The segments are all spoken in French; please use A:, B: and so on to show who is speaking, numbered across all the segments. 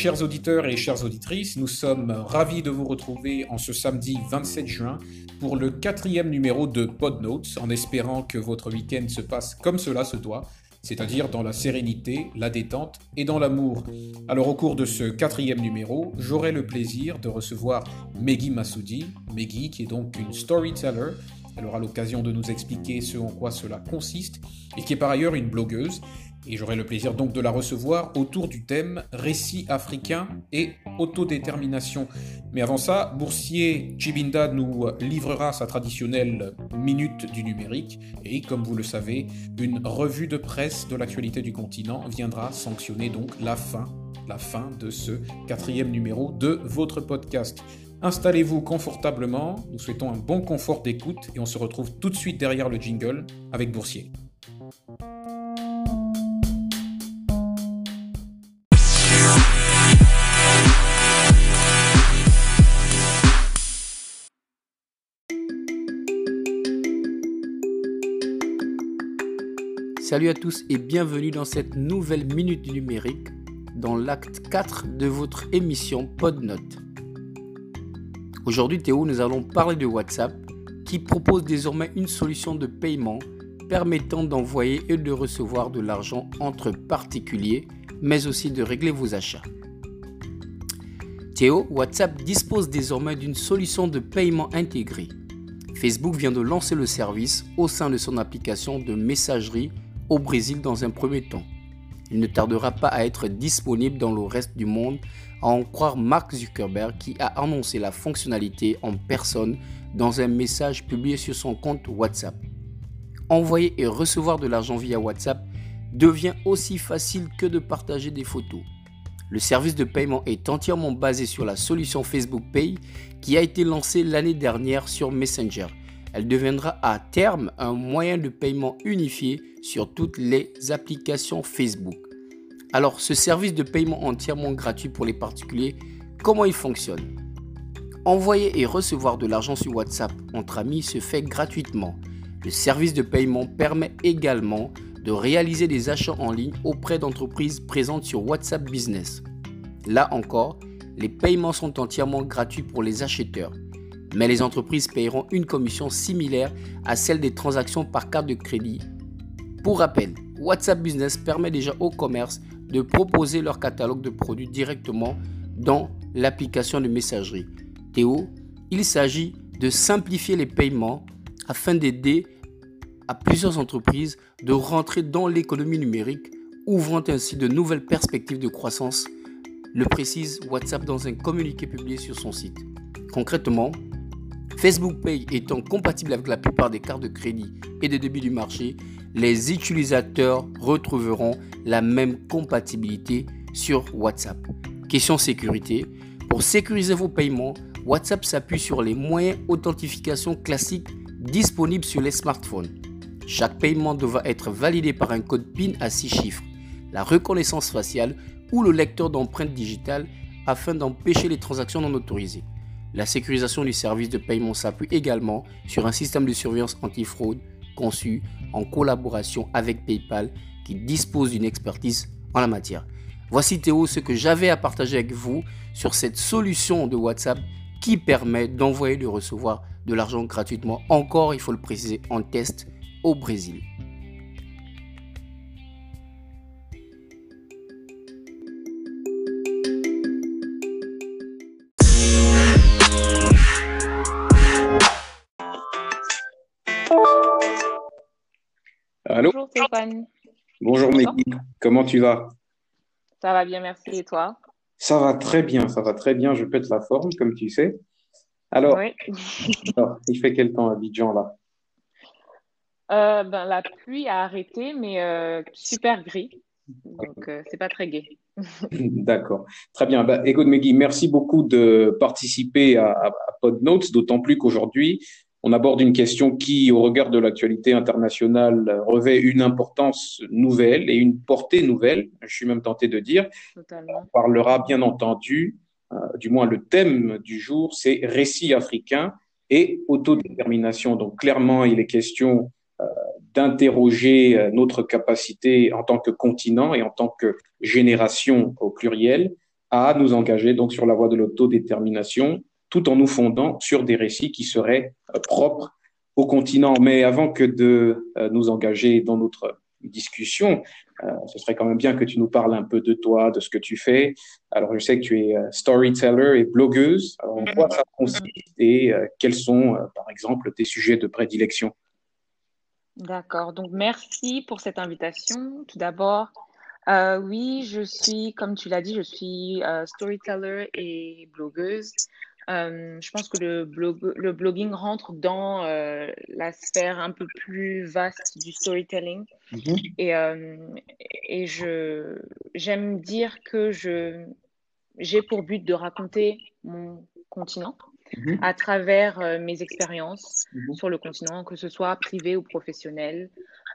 A: Chers auditeurs et chères auditrices, nous sommes ravis de vous retrouver en ce samedi 27 juin pour le quatrième numéro de PodNotes en espérant que votre week-end se passe comme cela se doit, c'est-à-dire dans la sérénité, la détente et dans l'amour. Alors au cours de ce quatrième numéro, j'aurai le plaisir de recevoir Meggy Massoudi, Meggy qui est donc une storyteller, elle aura l'occasion de nous expliquer ce en quoi cela consiste et qui est par ailleurs une blogueuse et j'aurai le plaisir donc de la recevoir autour du thème récit africain et autodétermination. Mais avant ça, Boursier Chibinda nous livrera sa traditionnelle minute du numérique et comme vous le savez, une revue de presse de l'actualité du continent viendra sanctionner donc la fin, la fin de ce quatrième numéro de votre podcast. Installez-vous confortablement, nous souhaitons un bon confort d'écoute et on se retrouve tout de suite derrière le jingle avec Boursier.
B: Salut à tous et bienvenue dans cette nouvelle minute numérique, dans l'acte 4 de votre émission PodNote. Aujourd'hui Théo, nous allons parler de WhatsApp qui propose désormais une solution de paiement permettant d'envoyer et de recevoir de l'argent entre particuliers, mais aussi de régler vos achats. Théo, WhatsApp dispose désormais d'une solution de paiement intégrée. Facebook vient de lancer le service au sein de son application de messagerie au Brésil dans un premier temps. Il ne tardera pas à être disponible dans le reste du monde, à en croire Mark Zuckerberg qui a annoncé la fonctionnalité en personne dans un message publié sur son compte WhatsApp. Envoyer et recevoir de l'argent via WhatsApp devient aussi facile que de partager des photos. Le service de paiement est entièrement basé sur la solution Facebook Pay qui a été lancée l'année dernière sur Messenger elle deviendra à terme un moyen de paiement unifié sur toutes les applications Facebook. Alors, ce service de paiement entièrement gratuit pour les particuliers, comment il fonctionne? Envoyer et recevoir de l'argent sur WhatsApp entre amis se fait gratuitement. Le service de paiement permet également de réaliser des achats en ligne auprès d'entreprises présentes sur WhatsApp Business. Là encore, les paiements sont entièrement gratuits pour les acheteurs mais les entreprises paieront une commission similaire à celle des transactions par carte de crédit. Pour rappel, WhatsApp Business permet déjà aux commerces de proposer leur catalogue de produits directement dans l'application de messagerie. Théo, il s'agit de simplifier les paiements afin d'aider à plusieurs entreprises de rentrer dans l'économie numérique, ouvrant ainsi de nouvelles perspectives de croissance, le précise WhatsApp dans un communiqué publié sur son site. Concrètement, Facebook Pay étant compatible avec la plupart des cartes de crédit et de débit du marché, les utilisateurs retrouveront la même compatibilité sur WhatsApp. Question sécurité. Pour sécuriser vos paiements, WhatsApp s'appuie sur les moyens d'authentification classiques disponibles sur les smartphones. Chaque paiement devra être validé par un code PIN à 6 chiffres, la reconnaissance faciale ou le lecteur d'empreintes digitales afin d'empêcher les transactions non autorisées. La sécurisation du service de paiement s'appuie également sur un système de surveillance antifraude conçu en collaboration avec PayPal qui dispose d'une expertise en la matière. Voici Théo ce que j'avais à partager avec vous sur cette solution de WhatsApp qui permet d'envoyer et de recevoir de l'argent gratuitement. Encore, il faut le préciser, en test au Brésil.
C: Stéphane.
A: Bonjour Meggy, comment tu vas?
C: Ça va bien, merci. Et toi?
A: Ça va très bien, ça va très bien. Je pète la forme, comme tu sais. Alors, il fait quel temps à Abidjan là?
C: Euh, ben, La pluie a arrêté, mais euh, super gris. Donc, euh, c'est pas très gai.
A: D'accord. Très bien. Bah, écoute, Meggy, merci beaucoup de participer à, à PodNotes, d'autant plus qu'aujourd'hui, on aborde une question qui, au regard de l'actualité internationale, revêt une importance nouvelle et une portée nouvelle, je suis même tenté de dire. On parlera bien entendu, euh, du moins le thème du jour, c'est récit africain et autodétermination. Donc clairement, il est question euh, d'interroger euh, notre capacité en tant que continent et en tant que génération au pluriel à nous engager donc sur la voie de l'autodétermination, tout en nous fondant sur des récits qui seraient euh, propres au continent. Mais avant que de euh, nous engager dans notre discussion, ce serait quand même bien que tu nous parles un peu de toi, de ce que tu fais. Alors, je sais que tu es storyteller et blogueuse. Alors, en quoi ça consiste et quels sont, par exemple, tes sujets de prédilection?
C: D'accord. Donc, merci pour cette invitation. Tout d'abord, euh, oui, je suis, comme tu l'as dit, je suis euh, storyteller et blogueuse. Euh, je pense que le, blog, le blogging rentre dans la sphère un peu plus vaste du storytelling. Mhm. Et, et je, j'aime dire que je, j'ai pour but de raconter mon continent Mhm. à travers euh, mes expériences mhm. sur le continent, que ce soit privé ou professionnel,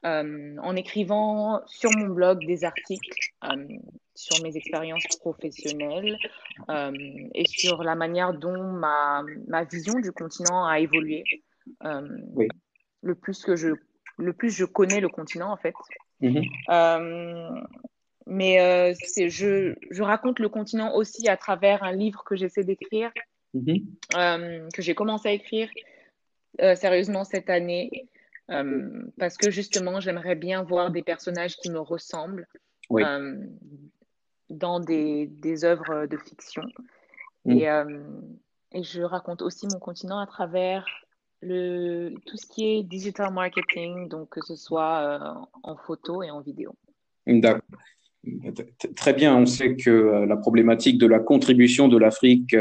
C: euh, en écrivant sur mon blog des articles euh, sur mes expériences professionnelles et sur la manière dont ma, ma, vision du continent a évolué. Le plus que je le plus je connais le continent en fait. Mhm. mais je, je raconte le continent aussi à travers un livre que j'essaie d'écrire Mhm. Euh, que j'ai commencé à écrire euh, sérieusement cette année. Euh, parce que justement, j'aimerais bien voir des personnages qui me ressemblent dans des, des, œuvres de fiction. Mm. Et, et, je raconte aussi mon continent à travers le, tout ce qui est digital marketing, donc que ce soit en photo et en vidéo.
A: D'accord. Très bien, on sait que la problématique de la contribution de l'Afrique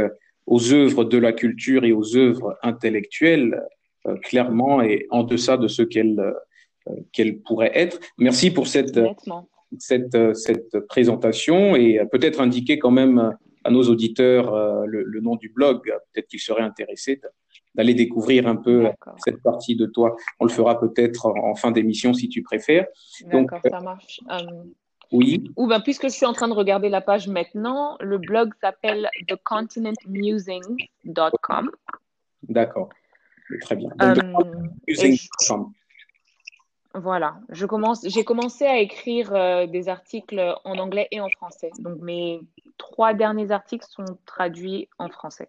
A: aux œuvres de la culture et aux œuvres intellectuelles, euh, clairement, et en deçà de ce qu'elle euh, qu'elle pourrait être. Merci pour cette, cette, euh, cette présentation et peut-être indiquer quand même à nos auditeurs le, le nom du blog. Peut-être qu'ils seraient intéressés d'aller découvrir un peu cette partie de toi. On le fera peut-être en fin d'émission si tu préfères.
C: D'accord, ça marche.
A: Oui.
C: Ou ben, puisque je suis en train de regarder la page maintenant, le blog s'appelle thecontinentmusing.com.
A: D'accord. Très bien.
C: Euh, voilà. Je commence, j'ai commencé à écrire euh, des articles en anglais et en français. Donc mes trois derniers articles sont traduits en français.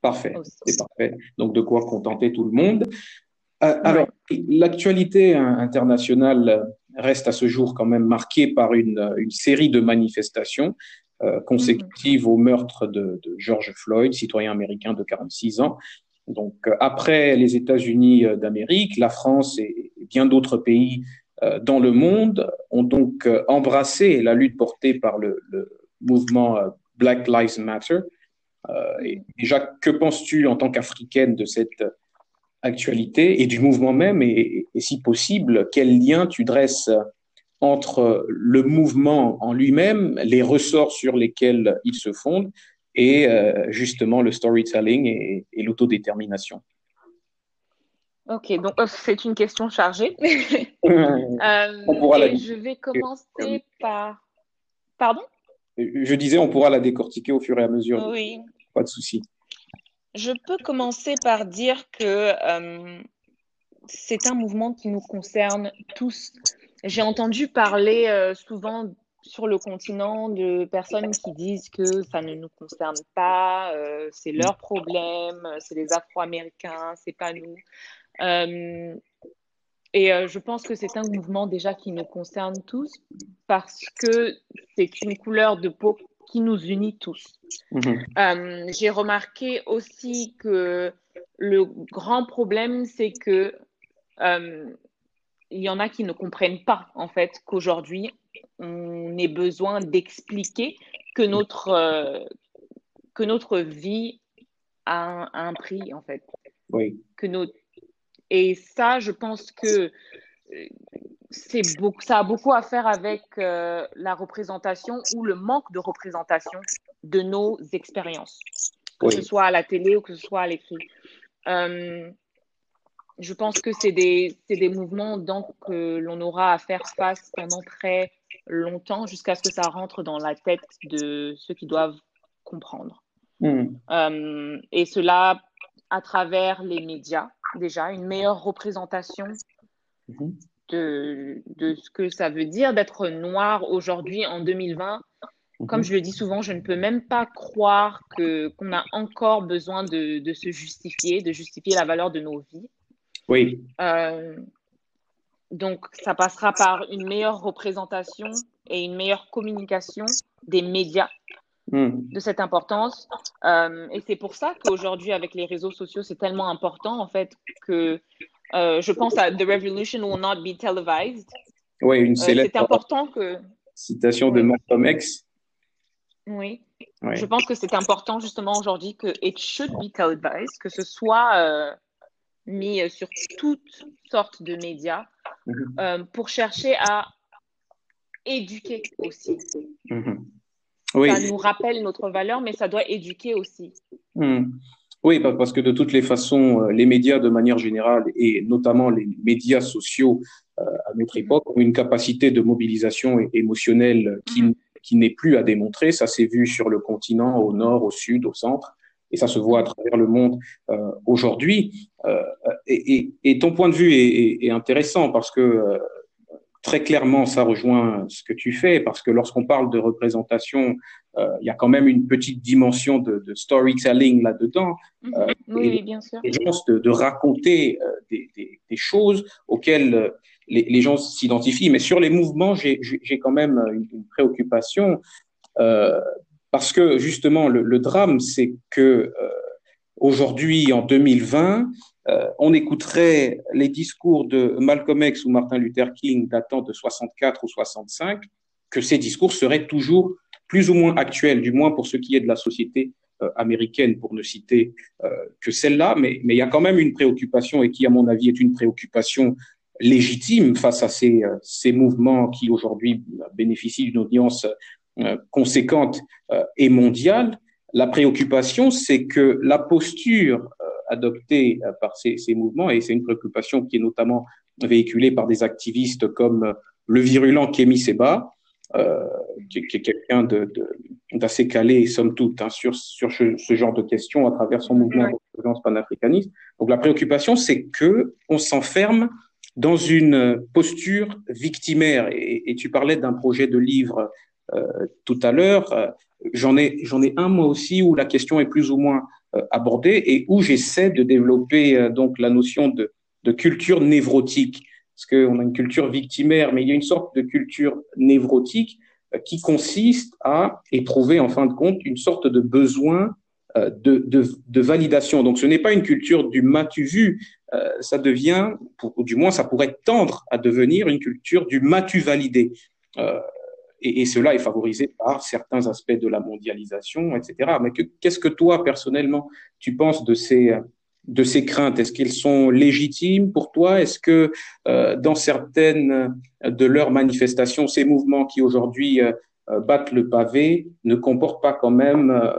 A: Parfait. C'est parfait. Donc de quoi contenter tout le monde. Euh, alors, l'actualité internationale reste à ce jour quand même marquée par une, une série de manifestations euh, consécutives au meurtre de, de, George Floyd, citoyen américain de 46 ans. Donc, euh, après les États-Unis euh, d'Amérique, la France et, bien d'autres pays euh, dans le monde ont donc embrassé la lutte portée par le, le mouvement Black Lives Matter. et déjà, que penses-tu en tant qu'Africaine de cette actualité et du mouvement même et, si possible, quel lien tu dresses entre le mouvement en lui-même, les ressorts sur lesquels il se fonde et euh, justement le storytelling et, l'autodétermination?
C: Ok, donc euh, c'est une question chargée. Euh, on pourra la... Je vais commencer par... Pardon?
A: Je disais, on pourra la décortiquer au fur et à mesure.
C: Oui.
A: Pas de souci.
C: Je peux commencer par dire que euh, c'est un mouvement qui nous concerne tous. J'ai entendu parler euh, souvent sur le continent de personnes qui disent que ça ne nous concerne pas, euh, c'est leur problème, c'est les Afro-Américains, c'est pas nous. et je pense que c'est un mouvement déjà qui nous concerne tous parce que c'est une couleur de peau qui nous unit tous. Mhm. Euh, j'ai remarqué aussi que le grand problème, c'est que euh, il y en a qui ne comprennent pas en fait qu'aujourd'hui on ait besoin d'expliquer que notre euh, que notre vie a un, prix en fait.
A: Oui.
C: Que notre et ça, je pense que c'est beaucoup, ça a beaucoup à faire avec euh, la représentation ou le manque de représentation de nos expériences, que ce soit à la télé ou que ce soit à l'écrit. Euh, je pense que c'est des, des, mouvements donc, que l'on aura à faire face pendant très longtemps jusqu'à ce que ça rentre dans la tête de ceux qui doivent comprendre. Hmm. Euh, et cela à travers les médias, déjà, une meilleure représentation. De, de ce que ça veut dire d'être noir aujourd'hui en 2020. Comme je le dis souvent, je ne peux même pas croire que, qu'on a encore besoin de, de, se justifier, de justifier la valeur de nos vies.
A: Oui.
C: Euh, donc, ça passera par une meilleure représentation et une meilleure communication des médias
A: Hmm.
C: de cette importance. Euh, et c'est pour ça qu'aujourd'hui, avec les réseaux sociaux, c'est tellement important, en fait, que euh, je pense à The Revolution will not be televised.
A: Oui, une
C: Euh,
A: célèbre
C: c'est important que.
A: citation de. Malcolm X.
C: Oui. Je pense que c'est important, justement, aujourd'hui, que it should be televised, que ce soit euh, mis sur toutes sortes de médias
A: Mhm.
C: euh, pour chercher à éduquer aussi.
A: Mhm. Oui.
C: Ça nous rappelle notre valeur, mais ça doit éduquer aussi.
A: Hmm. Oui, pa- parce que de toutes les façons, euh, les médias de manière générale et notamment les médias sociaux euh, à notre époque ont une capacité de mobilisation émotionnelle qui,
C: Mhm.
A: qui n'est plus à démontrer. Ça s'est vu sur le continent, au nord, au sud, au centre, et ça se voit à travers le monde euh, aujourd'hui. Euh, et, et, et ton point de vue est, est- est intéressant parce que euh, très clairement, ça rejoint ce que tu fais, parce que lorsqu'on parle de représentation, euh, il y a quand même une petite dimension de, de storytelling là-dedans,
C: Mhm.
A: Euh,
C: oui,
A: et-
C: bien sûr.
A: gens de, de raconter euh, des, des, des choses auxquelles euh, les, les gens s'identifient. Mais sur les mouvements, j'ai quand même une, une préoccupation euh, parce que justement, le, le drame, c'est que euh, aujourd'hui, en 2020, euh, on écouterait les discours de Malcolm X ou Martin Luther King datant de 64 ou 65, que ces discours seraient toujours plus ou moins actuels, du moins pour ce qui est de la société euh, américaine, pour ne citer euh, que celle-là, mais, mais il y a quand même une préoccupation et qui, à mon avis, est une préoccupation légitime face à ces, euh, ces mouvements qui aujourd'hui bénéficient d'une audience conséquente et mondiale. La préoccupation, c'est que la posture adoptée euh, par ces, ces mouvements, et c'est une préoccupation qui est notamment véhiculée par des activistes comme euh, le virulent Kémy Seba, euh, qui, qui est quelqu'un de, de, d'assez calé, somme toute, hein, sur, sur ce, ce, genre de questions à travers son mouvement de panafricaniste. Donc la préoccupation, c'est que on s'enferme dans une posture victimaire. Et, et tu parlais d'un projet de livre euh, tout à l'heure. J'en ai, j'en ai un moi aussi où la question est plus ou moins euh, abordée et où j'essaie de développer euh, donc la notion de, de culture névrotique. Parce qu'on a une culture victimaire, mais il y a une sorte de culture névrotique euh, qui consiste à éprouver en fin de compte une sorte de besoin de, de, de, validation. Donc ce n'est pas une culture du m'as-tu vu, euh, ça devient, ou du moins ça pourrait tendre à devenir une culture du m'as-tu validé. Et, et, cela est favorisé par certains aspects de la mondialisation, etc. Mais qu'est-ce que toi, personnellement, tu penses de ces, de ces craintes? Est-ce qu'elles sont légitimes pour toi? Est-ce que euh, dans certaines de leurs manifestations, ces mouvements qui aujourd'hui euh, battent le pavé ne comportent pas quand même, euh,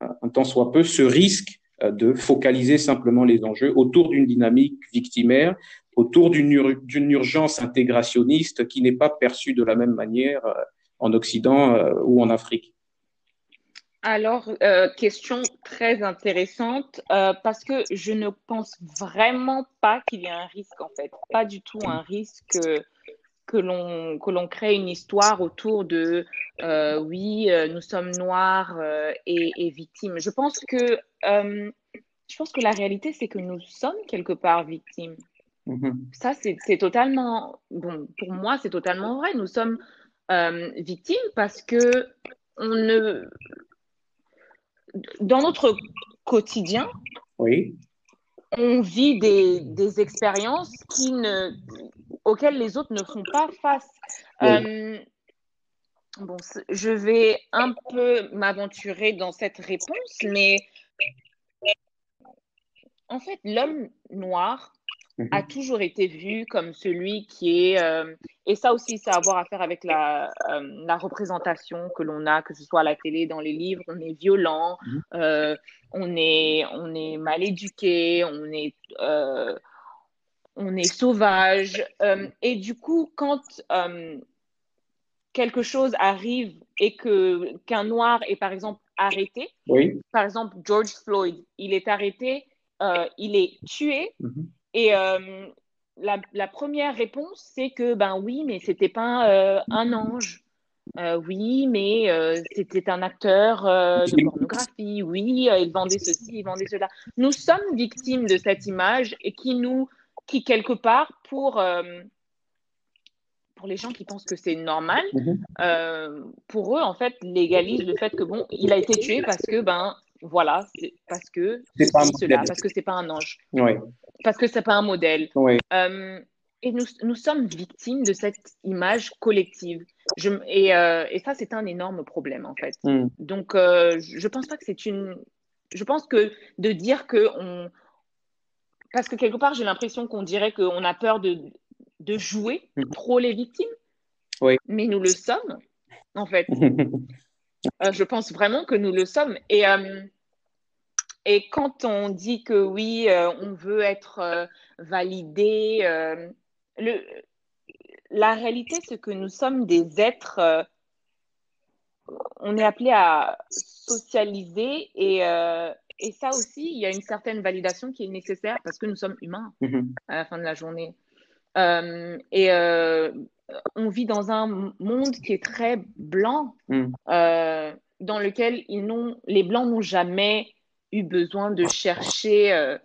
A: un tant soit peu, ce risque euh, de focaliser simplement les enjeux autour d'une dynamique victimaire, autour d'une ur urgence intégrationniste qui n'est pas perçue de la même manière euh, en Occident euh, ou en Afrique
C: alors, euh, question très intéressante euh, parce que je ne pense vraiment pas qu'il y ait un risque en fait, pas du tout un risque que, que l'on crée une histoire autour de euh, oui nous sommes noirs et, et, victimes. Je pense que je pense que la réalité c'est que nous sommes quelque part victimes. Mm -hmm. Ça c'est totalement bon pour moi c'est totalement vrai. Nous sommes victimes parce que on ne dans notre quotidien,
A: oui.
C: on vit des, des expériences qui ne, auxquelles les autres ne font pas face. Oui. Euh, bon, je vais un peu m'aventurer dans cette réponse, mais en fait, l'homme noir
A: Mhm.
C: a toujours été vu comme celui qui est, euh, et ça aussi, ça a à voir à faire avec la, euh, la représentation que l'on a, que ce soit à la télé, dans les livres, on est violent,
A: Mhm.
C: euh, on, est, on est mal éduqué, on est, on est sauvage. et du coup, quand quelque chose arrive et que qu'un noir est par exemple arrêté,
A: oui.
C: par exemple George Floyd, il est arrêté, euh, il est tué.
A: Mhm.
C: Et euh, la, première réponse, c'est que, ben oui, mais c'était pas euh, un ange. Euh, oui, mais euh, c'était un acteur de pornographie. Oui, il vendait ceci, il vendait cela. Nous sommes victimes de cette image et qui nous, qui quelque part, pour, pour les gens qui pensent que c'est normal, mhm. pour eux, en fait, légalise le fait que, bon, il a été tué parce que, ben, voilà, parce que c'est cela, parce que c'est pas un ange.
A: Oui
C: parce que c'est pas un modèle. Euh, et nous, nous, sommes victimes de cette image collective. Je, et, euh, et, ça, c'est un énorme problème, en fait. Hmm. Donc, euh, je pense pas que c'est une. Je pense que de dire que on. Parce que quelque part, j'ai l'impression qu'on dirait qu'on a peur de, de jouer hmm. trop les victimes.
A: Oui.
C: Mais nous le sommes, en fait. je pense vraiment que nous le sommes. Et. Et quand on dit que oui, euh, on veut être euh, validé, euh, le, la réalité, c'est que nous sommes des êtres, on est appelé à socialiser et, et, ça aussi, il y a une certaine validation qui est nécessaire parce que nous sommes humains mm-hmm. à la fin de la journée. et on vit dans un monde qui est très blanc, mm. dans lequel ils les blancs n'ont jamais eu besoin de chercher euh,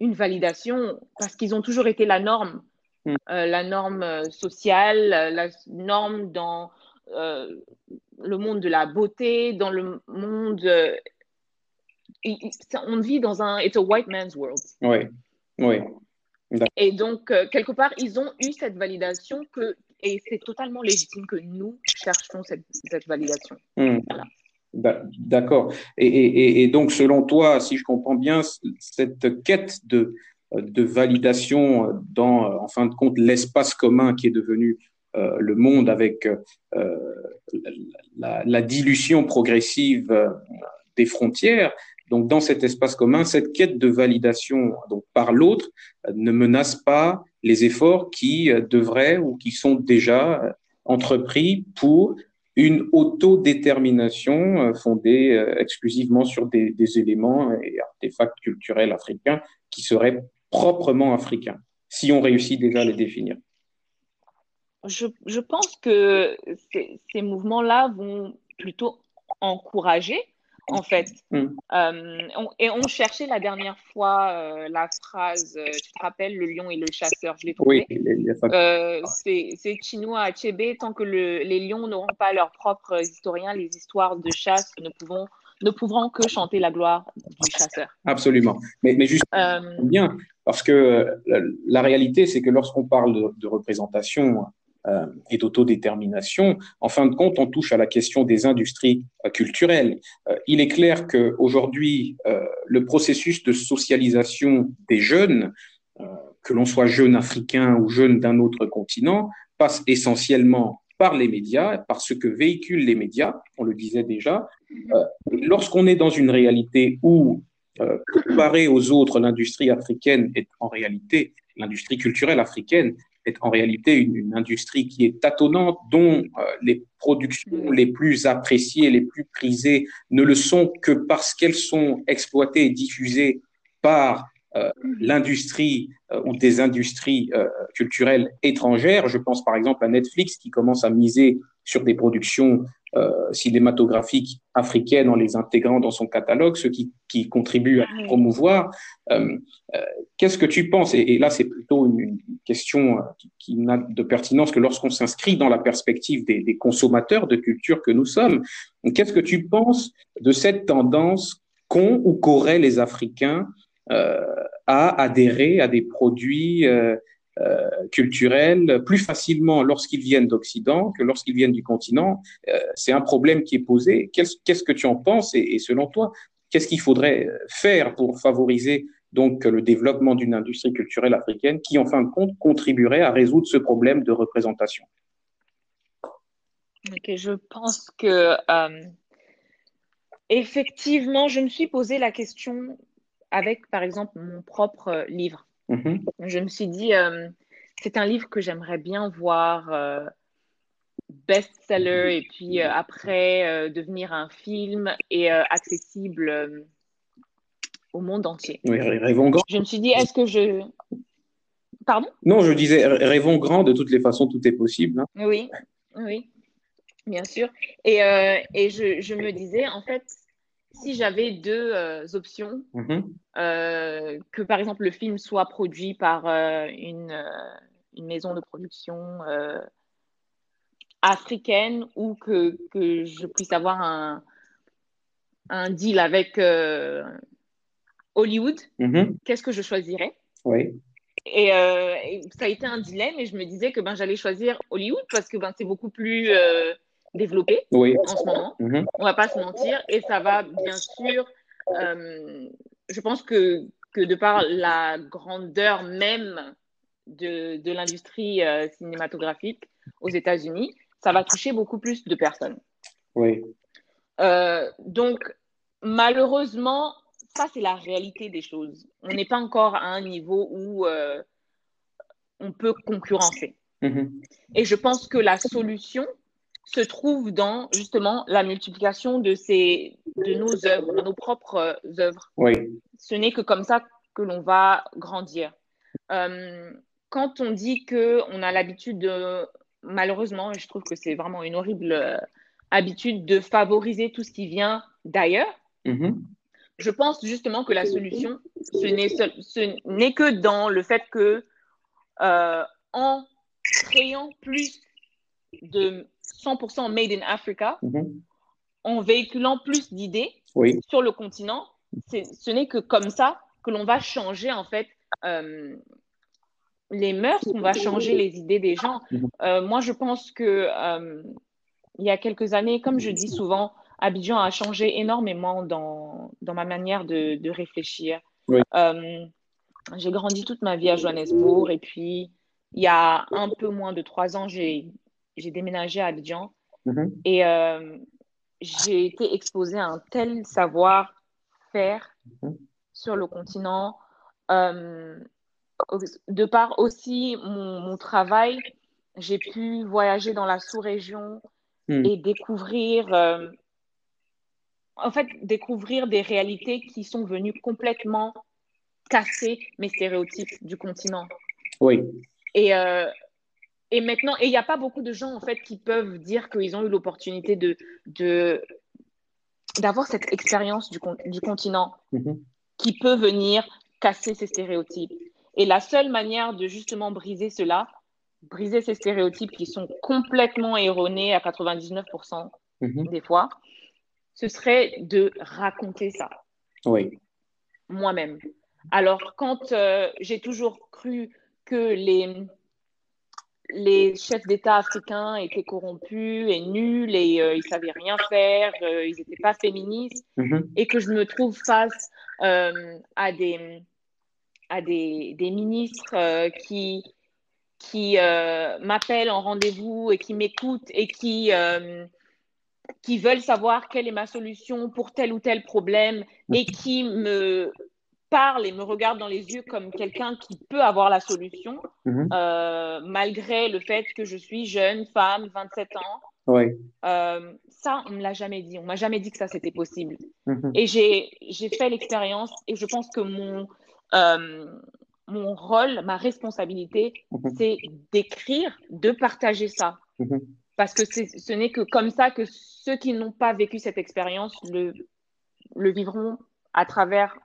C: une validation parce qu'ils ont toujours été la norme, mm. euh, la norme euh, sociale, la norme dans le monde de la beauté, dans le monde. on vit dans un. It's a white man's world.
A: Oui, oui.
C: Et donc, quelque part, ils ont eu cette validation que, et c'est totalement légitime que nous cherchons cette, cette validation.
A: Mm. Voilà. D'accord. Et, donc, selon toi, si je comprends bien, cette quête de, validation dans, en fin de compte, l'espace commun qui est devenu euh, le monde avec euh, la, dilution progressive euh, des frontières, donc dans cet espace commun, cette quête de validation donc par l'autre ne menace pas les efforts qui devraient ou qui sont déjà entrepris pour une autodétermination euh, fondée euh, exclusivement sur des, éléments et artefacts culturels africains qui seraient proprement africains, si on réussit déjà à les définir.
C: Je, pense que ces mouvements-là vont plutôt encourager en fait. Mm. Euh, et on cherchait la dernière fois euh, la phrase, euh, tu te rappelles, le lion et le chasseur, je l'ai trouvé. Oui, c'est Chinua Achebe, tant que les lions n'auront pas leurs propres historiens, les histoires de chasse ne, pouvons, ne pourront que chanter la gloire du chasseur.
A: Absolument. Mais, mais juste bien, parce que la, réalité, c'est que lorsqu'on parle de, de représentation et d'autodétermination, en fin de compte, on touche à la question des industries euh, culturelles. Euh, il est clair qu'aujourd'hui, le processus de socialisation des jeunes, que l'on soit jeune africain ou jeune d'un autre continent, passe essentiellement par les médias, par ce que véhiculent les médias, on le disait déjà. Lorsqu'on est dans une réalité où, comparé aux autres, l'industrie africaine est en réalité, l'industrie culturelle africaine est en réalité une, industrie qui est tâtonnante, dont euh, les productions les plus appréciées, les plus prisées ne le sont que parce qu'elles sont exploitées et diffusées par euh, l'industrie euh, ou des industries culturelles étrangères. Je pense par exemple à Netflix qui commence à miser sur des productions euh, cinématographiques africaines en les intégrant dans son catalogue, ce qui, qui contribue à promouvoir. Euh, euh, qu'est-ce que tu penses? Et, là, c'est plutôt une, question qui, n'a de pertinence que lorsqu'on s'inscrit dans la perspective des, des, consommateurs de culture que nous sommes. Qu'est-ce que tu penses de cette tendance qu'ont ou qu'auraient les Africains à adhérer à des produits euh, culturels plus facilement lorsqu'ils viennent d'Occident que lorsqu'ils viennent du continent. Euh, c'est un problème qui est posé. Qu'est-ce que tu en penses et, selon toi, qu'est-ce qu'il faudrait faire pour favoriser donc le développement d'une industrie culturelle africaine qui, en fin de compte, contribuerait à résoudre ce problème de représentation?
C: Ok, je pense que euh, effectivement, je me suis posé la question avec, par exemple, mon propre livre. Mhm. Je me suis dit, euh, c'est un livre que j'aimerais bien voir euh, best-seller et puis euh, après devenir un film et accessible au monde entier.
A: Oui, rêvons
C: Je me suis dit, est-ce que je... Pardon?
A: Non, je disais, rêvons grand, de toutes les façons, tout est possible. Hein.
C: Oui, oui, bien sûr. Et, et je, je, me disais, en fait, si j'avais deux euh, options, mm-hmm. euh, que par exemple le film soit produit par une, une, maison de production africaine ou que, que, je puisse avoir un, un deal avec Hollywood, mm-hmm. qu'est-ce que je choisirais?
A: Oui.
C: Euh, et, ça a été un dilemme et je me disais que ben, j'allais choisir Hollywood parce que ben, c'est beaucoup plus euh, développé en ce moment. Mm On va pas se mentir. Et ça va bien sûr, euh, je pense que, que de par la grandeur même de, de l'industrie cinématographique aux États-Unis, ça va toucher beaucoup plus de personnes.
A: Oui.
C: donc, malheureusement, ça, c'est la réalité des choses. On n'est pas encore à un niveau où euh, on peut concurrencer. Mm-hmm. Et je pense que la solution se trouve dans justement la multiplication de, ces, de nos œuvres, de nos propres œuvres.
A: Oui.
C: Ce n'est que comme ça que l'on va grandir. Euh, quand on dit qu'on a l'habitude de, malheureusement, et je trouve que c'est vraiment une horrible euh, habitude de favoriser tout ce qui vient d'ailleurs, mm-hmm je pense justement que la solution, ce n'est que dans le fait que euh, en créant plus de 100% Made in Africa, mhm. en véhiculant plus d'idées sur le continent, ce n'est que comme ça que l'on va changer en fait euh, les mœurs, qu'on va changer les idées des gens. Mhm. Euh, moi, je pense que il y a quelques années, comme je dis souvent, Abidjan a changé énormément dans, dans ma manière de, de réfléchir. Euh, j'ai grandi toute ma vie à Johannesburg et puis il y a un peu moins de trois ans, j'ai déménagé à Abidjan mm-hmm. et euh, j'ai été exposée à un tel savoir-faire mm-hmm. sur le continent. Euh, de par aussi mon, mon travail, j'ai pu voyager dans la sous-région mm. et découvrir en fait, découvrir des réalités qui sont venues complètement casser mes stéréotypes du continent.
A: Oui.
C: Et, euh, et maintenant, il n'y a pas beaucoup de gens, en fait, qui peuvent dire qu'ils ont eu l'opportunité de, de, d'avoir cette expérience du, du continent mm-hmm. qui peut venir casser ces stéréotypes. Et la seule manière de justement briser cela, briser ces stéréotypes qui sont complètement erronés à 99% mm-hmm. des fois, ce serait de raconter ça.
A: Oui.
C: Moi-même. Alors, quand euh, j'ai toujours cru que les, les chefs d'État africains étaient corrompus et nuls et euh, ils ne savaient rien faire, euh, ils n'étaient pas féministes, mm-hmm. et que je me trouve face à, des, à des, des ministres qui, qui m'appellent en rendez-vous et qui m'écoutent et qui qui veulent savoir quelle est ma solution pour tel ou tel problème et qui me parlent et me regardent dans les yeux comme quelqu'un qui peut avoir la solution, mhm. euh, malgré le fait que je suis jeune, femme, 27 ans.
A: Oui.
C: Euh, ça, on ne me l'a jamais dit. On m'a jamais dit que ça, c'était possible. Mhm. Et j'ai fait l'expérience et je pense que mon, euh, mon rôle, ma responsabilité, mhm. c'est d'écrire, de partager ça parce que ce n'est que comme ça que ceux qui n'ont pas vécu cette expérience le, le vivront à travers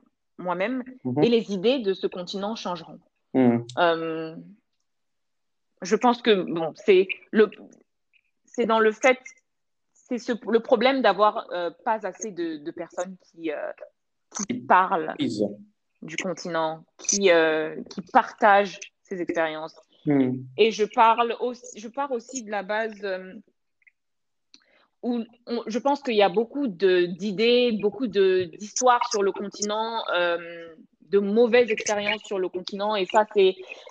C: moi-même mhm. et les idées de ce continent changeront. Mhm. Euh, je pense que bon, c'est le, c'est dans le fait, c'est ce, le problème d'avoir euh, pas assez de, de personnes qui, euh, qui parlent du continent, qui, qui partagent ces expériences. Hmm. Et je parle aussi, je pars aussi de la base où je pense qu'il y a beaucoup d'idées, beaucoup d'histoires sur le continent, euh, de mauvaises expériences sur le continent, et ça,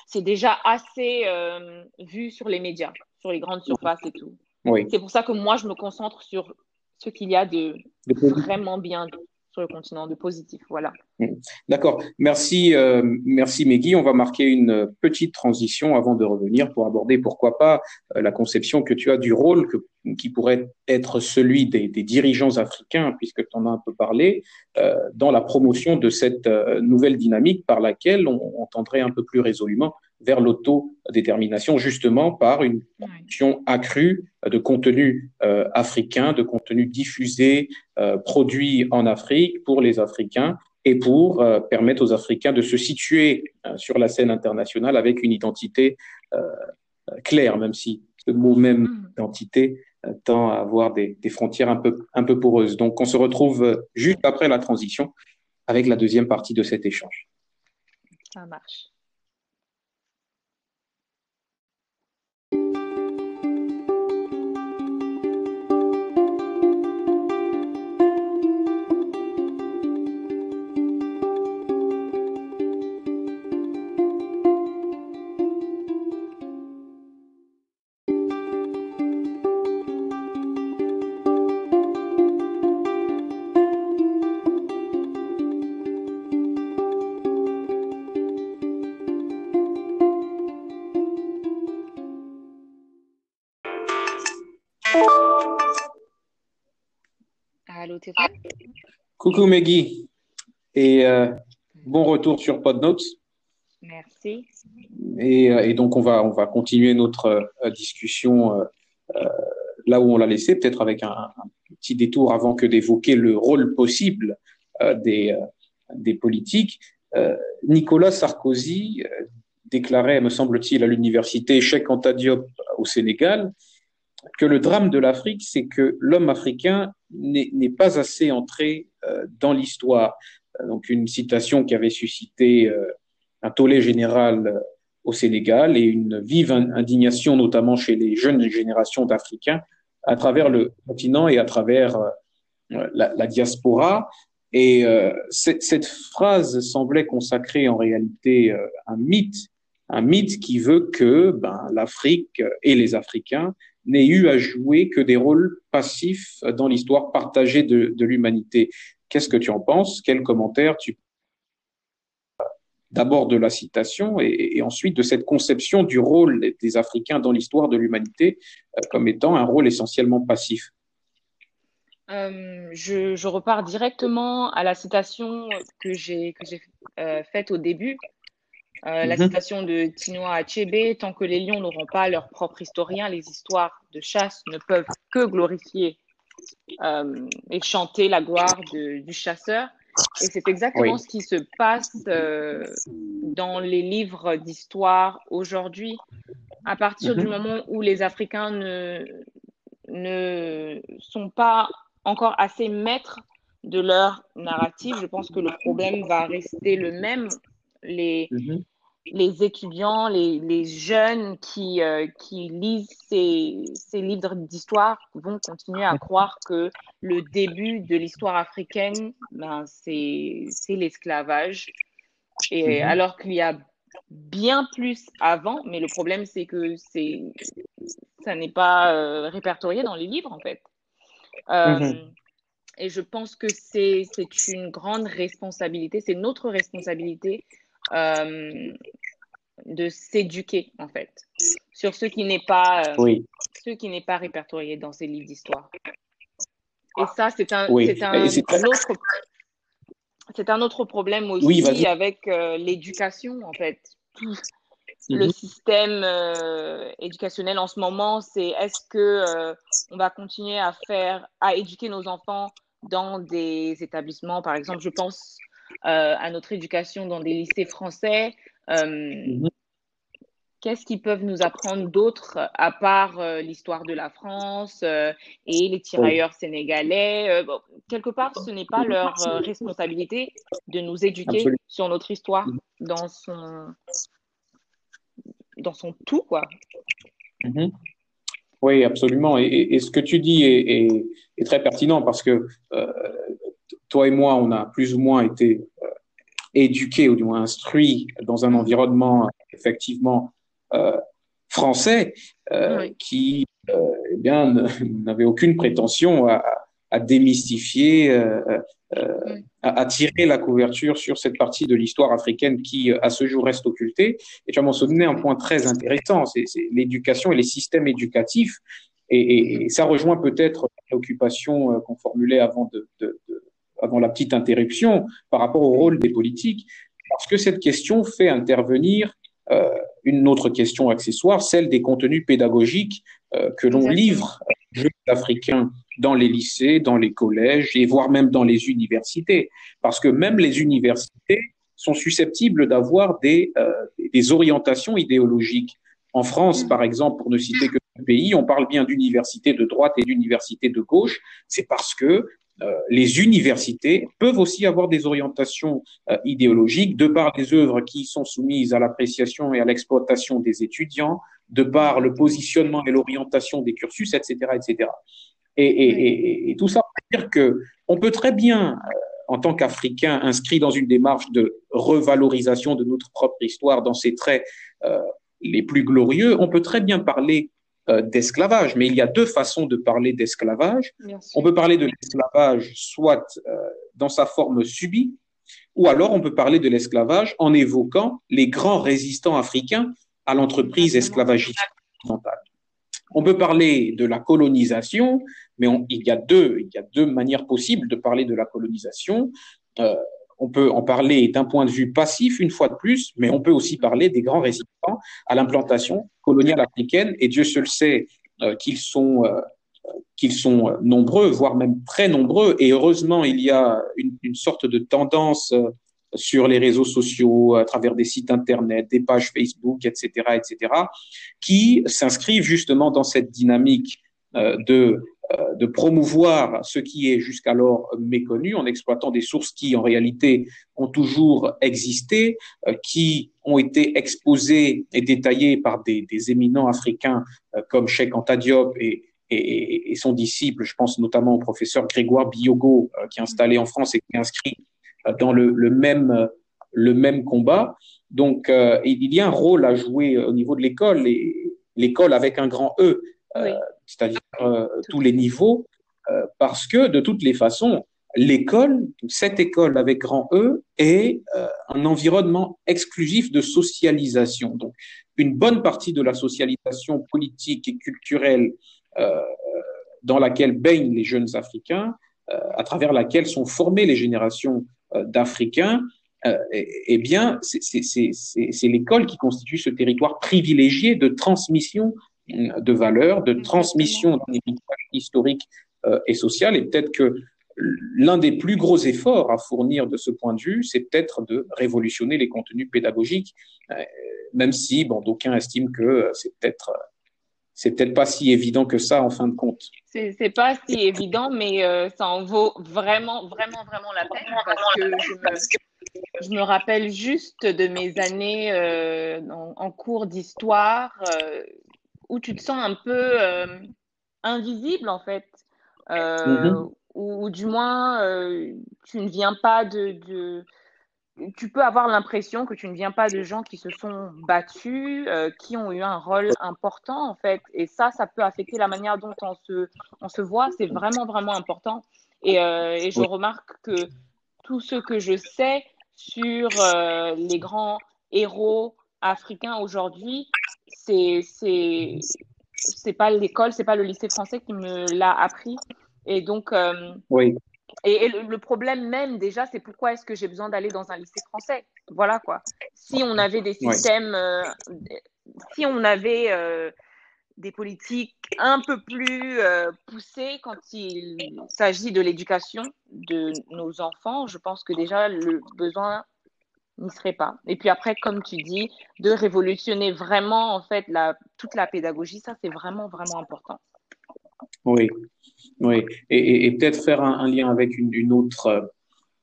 C: c'est déjà assez euh, vu sur les médias, sur les grandes surfaces et tout.
A: Oui.
C: C'est pour ça que moi, je me concentre sur ce qu'il y a de, vraiment bien sur le continent, de positif. Voilà.
A: Mm. D'accord. Merci, euh, merci Meggy. On va marquer une petite transition avant de revenir pour aborder, pourquoi pas, euh, la conception que tu as du rôle qui pourrait être celui des, dirigeants africains, puisque tu en as un peu parlé, euh, dans la promotion de cette nouvelle dynamique par laquelle on, on, tendrait un peu plus résolument vers l'autodétermination, justement par une production accrue de contenu euh, africain, de contenu diffusé, euh, produit en Afrique pour les Africains et pour euh, permettre aux Africains de se situer sur la scène internationale avec une identité claire, même si ce mot même mm. identité tend à avoir des, des, frontières un peu, un peu poreuses. Donc on se retrouve juste après la transition avec la deuxième partie de cet échange.
C: Ça marche.
A: Coucou Maggie et euh, bon retour sur PodNotes.
C: Merci.
A: Et, euh, et, donc on va on va continuer notre euh, discussion là où on l'a laissé, peut-être avec un, petit détour avant que d'évoquer le rôle possible des des politiques. Nicolas Sarkozy déclarait, me semble-t-il, à l'université Cheikh Anta Diop au Sénégal, que le drame de l'Afrique, c'est que l'homme africain n'est pas assez entré euh, dans l'histoire. Euh, donc une citation qui avait suscité euh, un tollé général au Sénégal et une vive indignation, notamment chez les jeunes générations d'Africains, à travers le continent et à travers la, diaspora. Et cette phrase semblait consacrer en réalité un mythe, un mythe qui veut que ben, l'Afrique et les Africains n'ait eu à jouer que des rôles passifs dans l'histoire partagée de, l'humanité. Qu'est-ce que tu en penses? Quel commentaire tu d'abord de la citation et, ensuite de cette conception du rôle des Africains dans l'histoire de l'humanité euh, comme étant un rôle essentiellement passif?
C: Euh, je, je, repars directement à la citation que j'ai euh, faite au début euh, la mhm. citation de Tinoa Achebe, tant que les lions n'auront pas leur propre historien, les histoires de chasse ne peuvent que glorifier euh, et chanter la gloire de, du chasseur. Et c'est exactement ce qui se passe euh, dans les livres d'histoire aujourd'hui. À partir du mhm. moment où les Africains ne, ne sont pas encore assez maîtres de leur narrative, je pense que le problème va rester le même. Les, mhm les étudiants, les, les jeunes qui, euh, qui lisent ces, ces livres d'histoire vont continuer à croire que le début de l'histoire africaine, ben, c'est l'esclavage. Et mhm. alors qu'il y a bien plus avant, mais le problème, c'est que ça n'est pas euh, répertorié dans les livres, en fait. Euh, mhm. Et je pense que c'est une grande responsabilité, c'est notre responsabilité de s'éduquer en fait sur ce qui n'est pas euh, ce qui n'est pas répertorié dans ces livres d'histoire. Et ça, c'est un, c'est un, autre, c'est un autre problème aussi avec euh, l'éducation en fait. Le mhm. système éducationnel en ce moment, c'est est-ce que on va continuer à faire, à éduquer nos enfants dans des établissements, par exemple, je pense euh, à notre éducation dans des lycées français. Euh, mhm. Qu'est-ce qu'ils peuvent nous apprendre d'autre à part euh, l'histoire de la France et les tirailleurs sénégalais? Quelque part, ce n'est pas leur responsabilité de nous éduquer sur notre histoire mhm. dans son, dans son tout, quoi.
A: Mhm. Oui, absolument. Et, ce que tu dis est, est, très pertinent parce que toi et moi, on a plus ou moins été euh, éduqués ou du moins instruits dans un environnement effectivement euh, français euh, qui eh bien n'avait aucune prétention à, à démystifier, à, tirer la couverture sur cette partie de l'histoire africaine qui, à ce jour, reste occultée. Et tu as mentionné un point très intéressant, c'est l'éducation et les systèmes éducatifs. Et, et, ça rejoint peut-être l'occupation qu'on formulait avant de, avant la petite interruption par rapport au rôle des politiques, parce que cette question fait intervenir euh, une autre question accessoire, celle des contenus pédagogiques que l'on livre aux jeunes Africains dans les lycées, dans les collèges et voire même dans les universités. Parce que même les universités sont susceptibles d'avoir des, des orientations idéologiques. En France, par exemple, pour ne citer que le pays, on parle bien d'université de droite et d'université de gauche. C'est parce que euh, les universités peuvent aussi avoir des orientations euh, idéologiques de par les œuvres qui sont soumises à l'appréciation et à l'exploitation des étudiants, de par le positionnement et l'orientation des cursus, etc., etc. Et, et, et, tout ça veut dire que on peut très bien, euh, en tant qu'Africain, inscrit dans une démarche de revalorisation de notre propre histoire dans ses traits les plus glorieux, on peut très bien parler euh, d'esclavage. Mais il y a deux façons de parler d'esclavage. On peut parler de l'esclavage soit euh, dans sa forme subie, ou alors on peut parler de l'esclavage en évoquant les grands résistants africains à l'entreprise esclavagiste On peut parler de la colonisation, mais il, y a deux, il y a deux manières possibles de parler de la colonisation. Euh, on peut en parler d'un point de vue passif une fois de plus, mais on peut aussi parler des grands résistants à l'implantation coloniale africaine, et Dieu seul sait euh, qu'ils sont, euh, qu'ils sont euh, nombreux, voire même très nombreux, et heureusement il y a une, sorte de tendance sur les réseaux sociaux, à travers des sites internet, des pages Facebook, etc., etc., qui s'inscrivent justement dans cette dynamique de de promouvoir ce qui est jusqu'alors méconnu en exploitant des sources qui, en réalité, ont toujours existé, euh, qui ont été exposées et détaillées par des, éminents africains euh, comme Cheikh Anta Diop et, et, son disciple, je pense notamment au professeur Grégoire Biogo, qui est installé en France et qui est inscrit dans le, même, le même combat. Donc, il y a un rôle à jouer au niveau de l'école, et l'école avec un grand E, c'est-à-dire euh, tous les niveaux, euh, parce que de toutes les façons, l'école, cette école avec grand E, est euh, un environnement exclusif de socialisation. Donc, une bonne partie de la socialisation politique et culturelle dans laquelle baignent les jeunes Africains, à travers laquelle sont formées les générations d'Africains, eh bien, c'est l'école qui constitue ce territoire privilégié de transmission de valeurs, de transmission d'un héritage historique euh, et social. Et peut-être que l'un des plus gros efforts à fournir de ce point de vue, c'est peut-être de révolutionner les contenus pédagogiques, euh, même si bon, d'aucuns estiment que c'est peut-être c'est peut-être pas si évident que ça en fin de compte.
C: C'est pas si évident, mais euh, ça en vaut vraiment, vraiment, vraiment la peine parce que je me, je me rappelle juste de mes années en, en, cours d'histoire où tu te sens un peu euh, invisible en fait, euh, mhm. ou, du moins euh, tu ne viens pas de, Tu peux avoir l'impression que tu ne viens pas de gens qui se sont battus, qui ont eu un rôle important en fait, et ça, ça peut affecter la manière dont on se, on se voit. C'est vraiment vraiment important. Et, et je remarque que tout ce que je sais sur les grands héros africain aujourd'hui, c'est c'est pas l'école, c'est pas le lycée français qui me l'a appris. Et donc, euh,
A: oui.
C: Et, le, problème même déjà, c'est pourquoi est-ce que j'ai besoin d'aller dans un lycée français? Voilà quoi. Si on avait des systèmes, euh, si on avait euh, des politiques un peu plus poussées quand il s'agit de l'éducation de nos enfants, je pense que déjà le besoin n'y serait pas. Et puis après, comme tu dis, de révolutionner vraiment en fait toute la pédagogie, ça c'est vraiment vraiment important.
A: Oui, oui, et, peut-être faire un, lien avec une, autre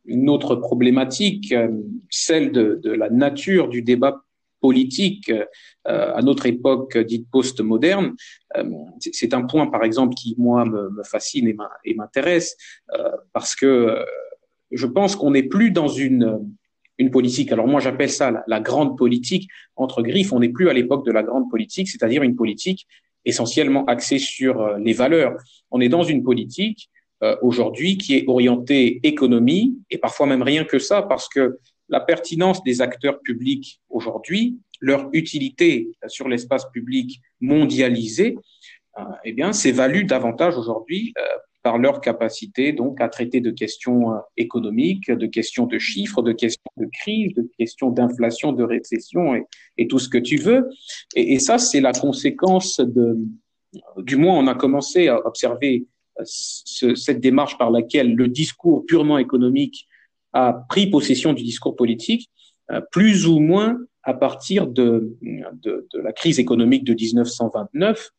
A: une autre problématique, euh, celle de, la nature du débat politique euh, à notre époque dite post-moderne. Euh, c'est un point, par exemple, qui moi me, me fascine et m'intéresse parce que je pense qu'on n'est plus dans une une politique. Alors moi, j'appelle ça la, grande politique entre griffes. On n'est plus à l'époque de la grande politique, c'est-à-dire une politique essentiellement axée sur euh, les valeurs. On est dans une politique euh, aujourd'hui qui est orientée économie et parfois même rien que ça, parce que la pertinence des acteurs publics aujourd'hui, leur utilité sur l'espace public mondialisé, euh, eh bien, s'évalue davantage aujourd'hui par leur capacité donc à traiter de questions économiques, de questions de chiffres, de questions de crise, de questions d'inflation, de récession et, tout ce que tu veux. Et, ça, c'est la conséquence de, du moins, on a commencé à observer ce, cette démarche par laquelle le discours purement économique a pris possession du discours politique, plus ou moins à partir de, de, la crise économique de 1929,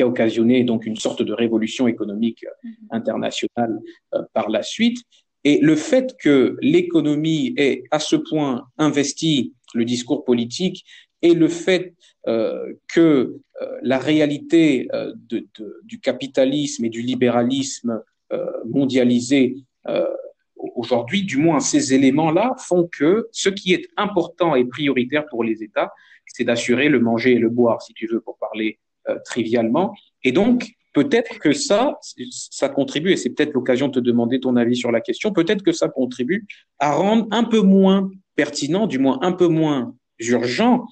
A: qui a occasionné donc une sorte de révolution économique mm-hmm. internationale euh, par la suite. Et le fait que l'économie ait à ce point investi le discours politique et le fait euh, que euh, la réalité euh, de, de, du capitalisme et du libéralisme euh, mondialisé euh, aujourd'hui, du moins ces éléments-là font que ce qui est important et prioritaire pour les États, c'est d'assurer le manger et le boire, si tu veux, pour parler euh, trivialement. Et donc, peut-être que ça, ça contribue, et c'est peut-être l'occasion de te demander ton avis sur la question, peut-être que ça contribue à rendre un peu moins pertinent, du moins un peu moins urgent,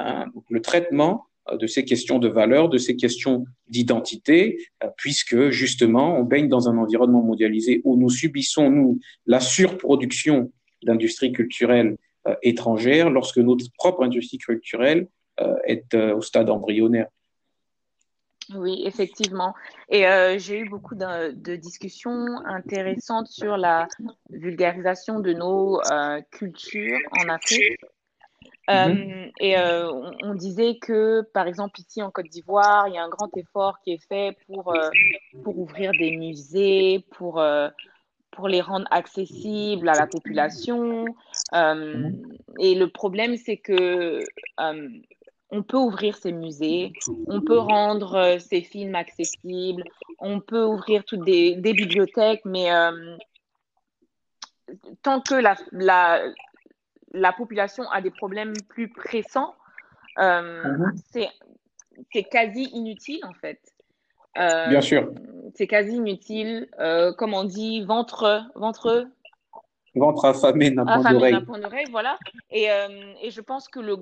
A: euh, le traitement euh, de ces questions de valeur, de ces questions d'identité, puisque justement, on baigne dans un environnement mondialisé où nous subissons, nous, la surproduction d'industries culturelles étrangères lorsque notre propre industrie culturelle est au stade embryonnaire.
C: Oui, effectivement. Et euh, j'ai eu beaucoup de, de, discussions intéressantes sur la vulgarisation de nos euh, cultures en Afrique. Euh, et euh, on, on, disait que, par exemple, ici en Côte d'Ivoire, il y a un grand effort qui est fait pour, euh, pour ouvrir des musées, pour, euh, pour les rendre accessibles à la population. Mm-hmm. et le problème, c'est que on peut ouvrir ces musées, on peut rendre ces films accessibles, on peut ouvrir toutes des, des bibliothèques, mais tant que la, la, la population a des problèmes plus pressants, euh, mm-hmm. c'est quasi inutile en fait.
A: Euh, Bien sûr.
C: C'est quasi inutile. Euh, comme on dit, ventre, ventre.
A: Ventre affamé n'a point d'oreille.
C: Voilà. Et, euh, et, je pense que le.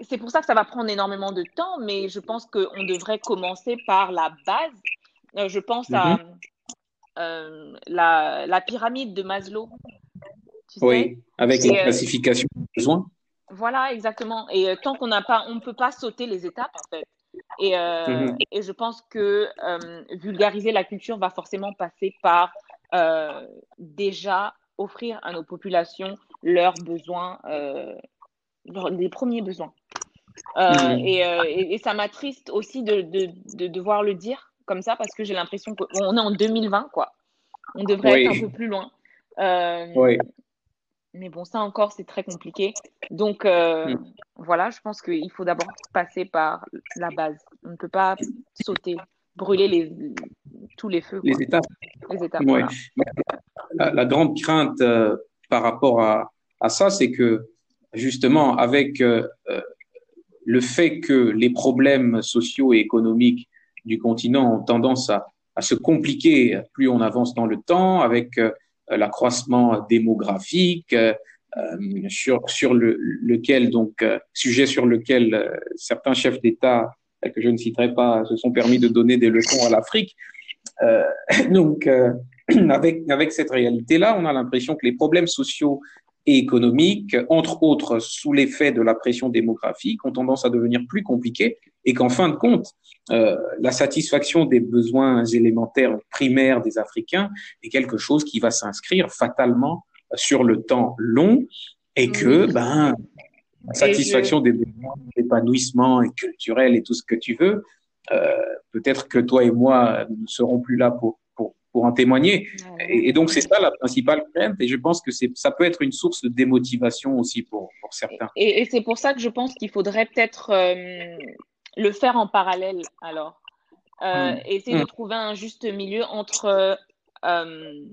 C: C'est pour ça que ça va prendre énormément de temps, mais je pense qu'on devrait commencer par la base. Euh, je pense à la, la pyramide de Maslow.
A: Tu oui, avec la classification des besoins.
C: Voilà, exactement. Et euh, tant qu'on n'a pas, on ne peut pas sauter les étapes, en fait. Et, euh, et je pense que euh, vulgariser la culture va forcément passer par euh, déjà offrir à nos populations leurs besoins, euh, les premiers besoins. Mm-hmm. Et, et, ça m'attriste aussi de, de, de, devoir le dire comme ça parce que j'ai l'impression qu'on est en 2020, quoi. On devrait oui. être un peu plus loin.
A: oui.
C: Mais bon, ça encore, c'est très compliqué. Donc, euh, mm. voilà, je pense qu'il faut d'abord passer par la base. On ne peut pas sauter, brûler les, tous les feux.
A: Quoi. Les étapes.
C: Les étapes
A: ouais. voilà. la, la, grande crainte euh, par rapport à, à ça, c'est que justement, avec euh, le fait que les problèmes sociaux et économiques du continent ont tendance à, à se compliquer plus on avance dans le temps, avec euh, l'accroissement démographique, euh, sur, sur le, lequel, donc, euh, sujet sur lequel certains chefs d'État, que je ne citerai pas, se sont permis de donner des leçons à l'Afrique. donc, avec, avec cette réalité-là, on a l'impression que les problèmes sociaux et économiques, entre autres sous l'effet de la pression démographique, ont tendance à devenir plus compliqués et qu'en fin de compte, euh, la satisfaction des besoins élémentaires primaires des Africains est quelque chose qui va s'inscrire fatalement sur le temps long et que ben la satisfaction des besoins d'épanouissement et culturel et tout ce que tu veux, euh, peut-être que toi et moi ne serons plus là pour pour, en témoigner. Et, et donc c'est ça la principale crainte et je pense que ça peut être une source de démotivation aussi pour pour certains.
C: Et, et c'est pour ça que je pense qu'il faudrait peut-être euh, le faire en parallèle alors. Euh, mmh. Essayer mmh. de trouver un juste milieu entre euh,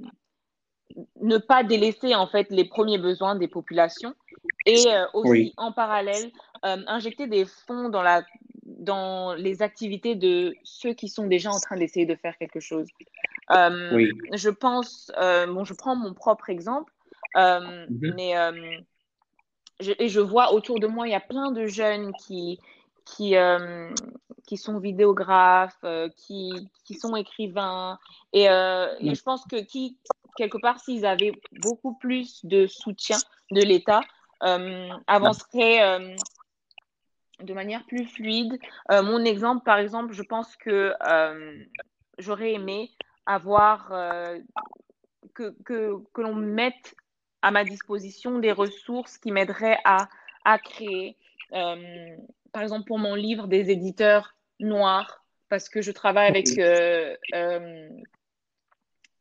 C: ne pas délaisser en fait les premiers besoins des populations et euh, aussi oui. en parallèle injecter des fonds dans la dans les activités de ceux qui sont déjà en train d'essayer de faire quelque chose. Euh, oui. Je pense, bon, je prends mon propre exemple, mmh. mais je, et je vois autour de moi, il y a plein de jeunes qui qui, euh, qui sont vidéographes, qui, qui, sont écrivains. Et, et, je pense que qui, quelque part, s'ils avaient beaucoup plus de soutien de l'État, avanceraient de manière plus fluide. mon exemple, par exemple, je pense que j'aurais aimé avoir que, que, que l'on mette à ma disposition des ressources qui m'aideraient à, à créer. Euh, par exemple, pour mon livre, des éditeurs noirs, parce que je travaille avec euh, euh,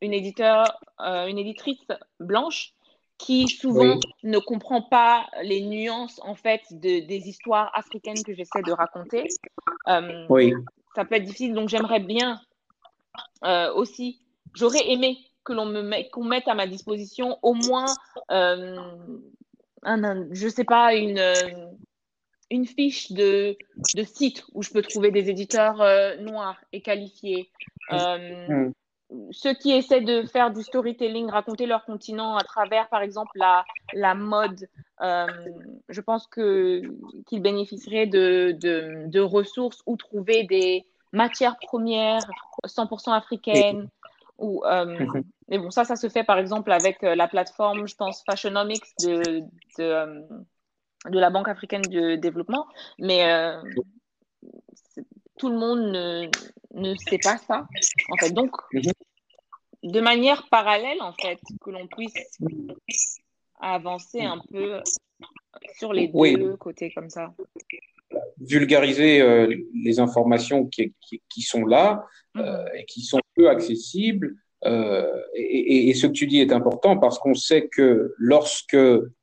C: une, éditeur, une éditrice blanche qui souvent ne comprend pas les nuances en fait de, des histoires africaines que j'essaie de raconter. oui. Ça peut être difficile, donc j'aimerais bien aussi, j'aurais aimé que l'on me met, qu'on mette à ma disposition au moins, euh, un, je sais pas, une, euh, une fiche de, de site où je peux trouver des éditeurs euh, noirs et qualifiés. Mm. Ceux qui essaient de faire du storytelling, raconter leur continent à travers, par exemple, la, la mode, je pense que, qu'ils bénéficieraient de, de, de, ressources ou trouver des matières premières 100% africaines. Ou, mais bon, ça, ça se fait par exemple avec euh, la plateforme, je pense, Fashionomics de, de, euh, de la Banque africaine de développement. Mais euh, tout le monde ne, ne, sait pas ça, en fait. Donc, mhm. de manière parallèle, en fait, que l'on puisse avancer un peu sur les deux côtés comme ça.
A: Vulgariser les informations qui, qui, qui sont là mhm. et qui sont peu accessibles euh, et, et, ce que tu dis est important parce qu'on sait que lorsque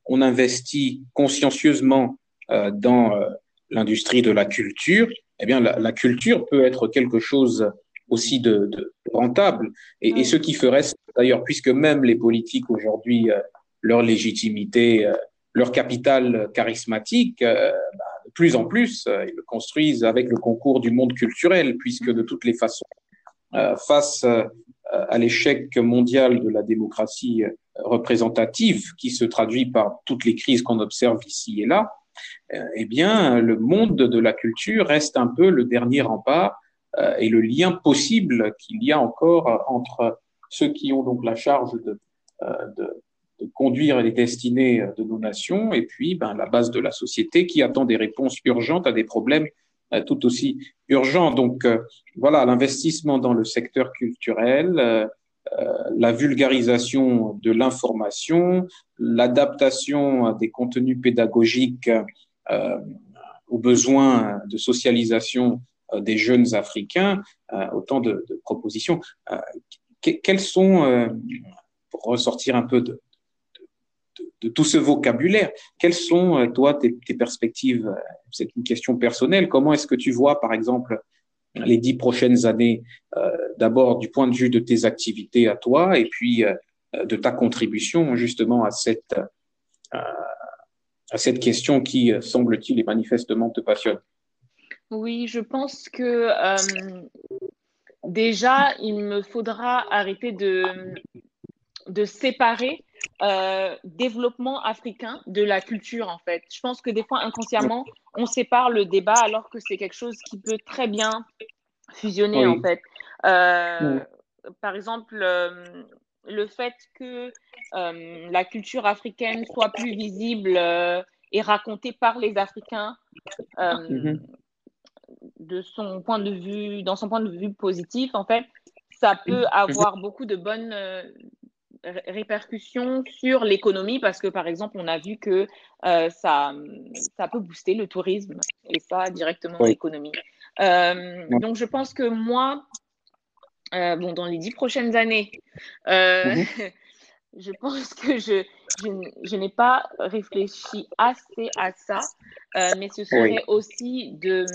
A: on investit consciencieusement euh, dans euh, l'industrie de la culture, eh bien la, la, culture peut être quelque chose aussi de, de rentable. Et, et, ce qui ferait, d'ailleurs, puisque même les politiques aujourd'hui, euh, leur légitimité, euh, leur capital charismatique, bah, de plus en plus, ils le construisent avec le concours du monde culturel, puisque de toutes les façons, face à l'échec mondial de la démocratie euh, représentative, qui se traduit par toutes les crises qu'on observe ici et là, euh, eh bien, le monde de la culture reste un peu le dernier rempart euh, et le lien possible qu'il y a encore entre ceux qui ont donc la charge de, de conduire les destinées de nos nations et puis ben, la base de la société qui attend des réponses urgentes à des problèmes euh, tout aussi urgent. Donc euh, voilà, l'investissement dans le secteur culturel, euh, la vulgarisation de l'information, l'adaptation des contenus pédagogiques aux besoins de socialisation des jeunes Africains, autant de, de propositions. quelles sont, pour ressortir un peu de, de tout ce vocabulaire. Quelles sont, euh, toi, tes, perspectives euh, C'est une question personnelle. Comment est-ce que tu vois, par exemple, les dix prochaines années, euh, d'abord du point de vue de tes activités à toi, et puis de ta contribution justement à cette, à cette question qui, semble-t-il, et manifestement te passionne?
C: Oui, je pense que déjà, il me faudra arrêter de, de séparer euh, développement africain de la culture, en fait. Je pense que des fois, inconsciemment, on sépare le débat alors que c'est quelque chose qui peut très bien fusionner, en fait. Euh, par exemple, euh, le fait que la culture africaine soit plus visible et racontée par les Africains. Mhm. de son point de vue, dans son point de vue positif, en fait, ça peut mhm. avoir beaucoup de bonnes, répercussions sur l'économie parce que, par exemple, on a vu que euh, ça, ça peut booster le tourisme et ça directement l'économie. Euh, donc, je pense que moi, euh, bon, dans les dix prochaines années, mhm. je pense que je, je, n'ai pas réfléchi assez à ça, mais ce serait aussi de,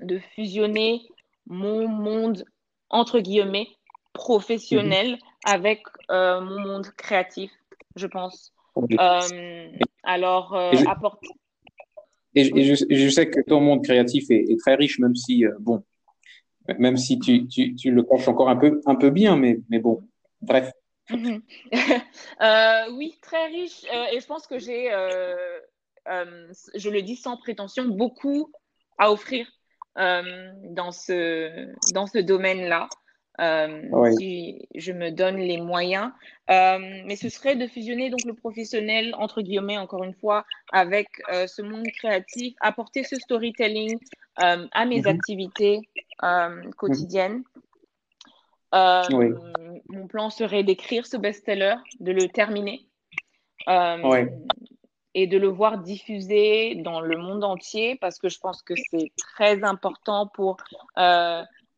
C: de fusionner mon monde, entre guillemets, professionnel mhm. avec euh, mon monde créatif, je pense. Euh, alors, euh, apporte.
A: Et, je, sais que ton monde créatif est, très riche, même si, bon, même si tu, tu, tu, le caches encore un peu, un peu bien, mais, mais bon, bref.
C: Mhm. oui, très riche. et je pense que j'ai, je le dis sans prétention, beaucoup à offrir dans ce, dans ce domaine-là. Si je me donne les moyens. mais ce serait de fusionner donc le professionnel, entre guillemets, encore une fois, avec ce monde créatif, apporter ce storytelling à mes mhm. activités quotidiennes. Mon plan serait d'écrire ce best-seller, de le terminer. Et de le voir diffusé dans le monde entier parce que je pense que c'est très important pour